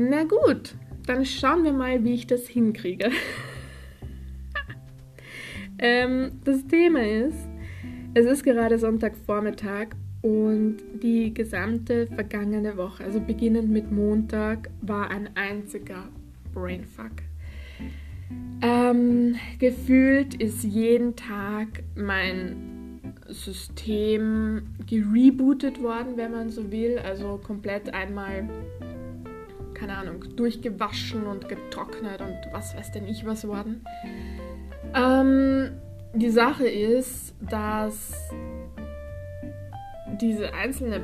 Na gut, dann schauen wir mal, wie ich das hinkriege. ähm, das Thema ist, es ist gerade Sonntagvormittag und die gesamte vergangene Woche, also beginnend mit Montag, war ein einziger Brainfuck. Ähm, gefühlt ist jeden Tag mein System gerebootet worden, wenn man so will. Also komplett einmal, keine Ahnung, durchgewaschen und getrocknet und was weiß denn ich was worden. Ähm, die Sache ist, dass diese, einzelne,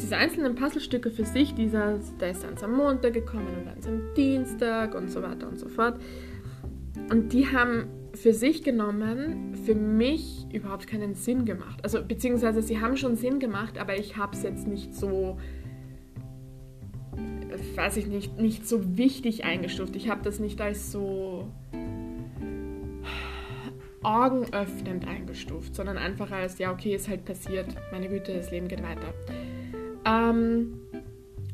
diese einzelnen Puzzlestücke für sich, dieser, der ist dann am Montag gekommen und dann am Dienstag und so weiter und so fort. Und die haben für sich genommen für mich überhaupt keinen Sinn gemacht. Also beziehungsweise sie haben schon Sinn gemacht, aber ich habe es jetzt nicht so, weiß ich nicht, nicht so wichtig eingestuft. Ich habe das nicht als so augenöffnend eingestuft, sondern einfach als, ja, okay, ist halt passiert, meine Güte, das Leben geht weiter. Ähm,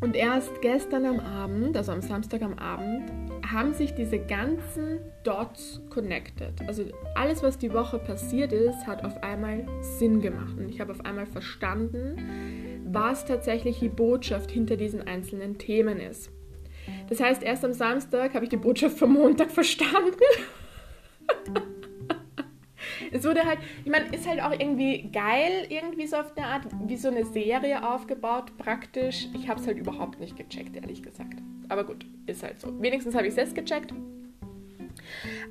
und erst gestern am Abend, also am Samstag am Abend, haben sich diese ganzen Dots connected. Also alles, was die Woche passiert ist, hat auf einmal Sinn gemacht. Und ich habe auf einmal verstanden, was tatsächlich die Botschaft hinter diesen einzelnen Themen ist. Das heißt, erst am Samstag habe ich die Botschaft vom Montag verstanden. es wurde halt, ich meine, ist halt auch irgendwie geil, irgendwie so auf eine Art, wie so eine Serie aufgebaut, praktisch. Ich habe es halt überhaupt nicht gecheckt, ehrlich gesagt. Aber gut, ist halt so. Wenigstens habe ich es jetzt gecheckt.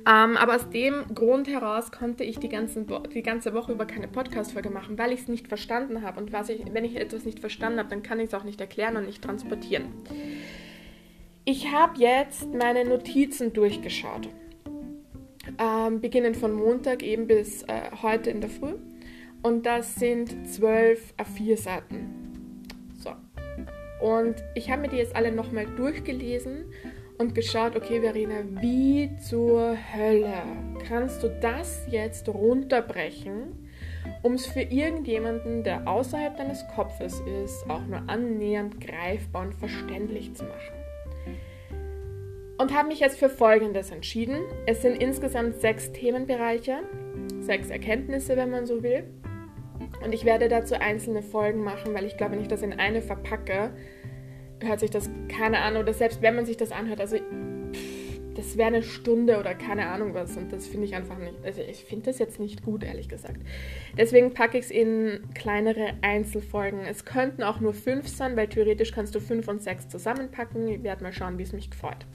Ähm, aber aus dem Grund heraus konnte ich die, ganzen die ganze Woche über keine Podcast-Folge machen, weil ich es nicht verstanden habe. Und was ich, wenn ich etwas nicht verstanden habe, dann kann ich es auch nicht erklären und nicht transportieren. Ich habe jetzt meine Notizen durchgeschaut ähm, beginnend von Montag eben bis äh, heute in der Früh. Und das sind zwölf A4-Seiten. So. Und ich habe mir die jetzt alle nochmal durchgelesen und geschaut, okay, Verena, wie zur Hölle kannst du das jetzt runterbrechen, um es für irgendjemanden, der außerhalb deines Kopfes ist, auch nur annähernd greifbar und verständlich zu machen? und habe mich jetzt für Folgendes entschieden. Es sind insgesamt sechs Themenbereiche, sechs Erkenntnisse, wenn man so will. Und ich werde dazu einzelne Folgen machen, weil ich glaube, wenn ich in eine verpacke, hört sich das keine Ahnung, oder selbst wenn man sich das anhört, also das wäre eine Stunde oder keine Ahnung was und das finde ich einfach nicht, also ich finde das jetzt nicht gut, ehrlich gesagt. Deswegen packe ich es in kleinere Einzelfolgen. Es könnten auch nur fünf sein, weil theoretisch kannst du fünf und sechs zusammenpacken. Ich werde mal schauen, wie es mich gefällt.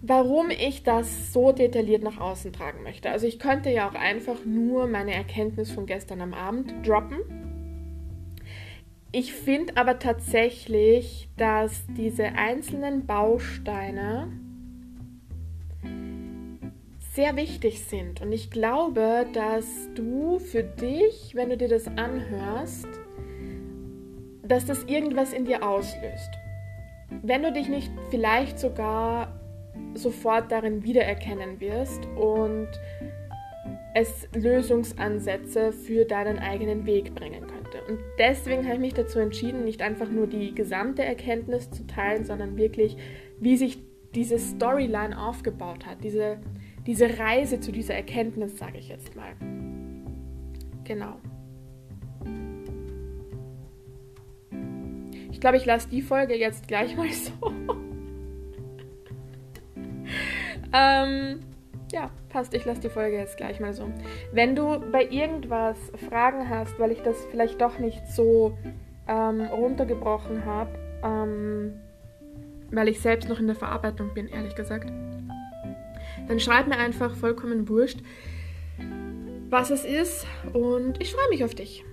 Warum ich das so detailliert nach außen tragen möchte. Also ich könnte ja auch einfach nur meine Erkenntnis von gestern am Abend droppen. Ich finde aber tatsächlich, dass diese einzelnen Bausteine sehr wichtig sind. Und ich glaube, dass du für dich, wenn du dir das anhörst, dass das irgendwas in dir auslöst. Wenn du dich nicht vielleicht sogar sofort darin wiedererkennen wirst und es Lösungsansätze für deinen eigenen Weg bringen könnte. Und deswegen habe ich mich dazu entschieden, nicht einfach nur die gesamte Erkenntnis zu teilen, sondern wirklich, wie sich diese Storyline aufgebaut hat, diese diese Reise zu dieser Erkenntnis, sage ich jetzt mal. Genau. Ich glaube, ich lasse die Folge jetzt gleich mal so. ähm, ja, passt. Ich lasse die Folge jetzt gleich mal so. Wenn du bei irgendwas Fragen hast, weil ich das vielleicht doch nicht so ähm, runtergebrochen habe, ähm, weil ich selbst noch in der Verarbeitung bin, ehrlich gesagt, dann schreib mir einfach vollkommen wurscht, was es ist und ich freue mich auf dich.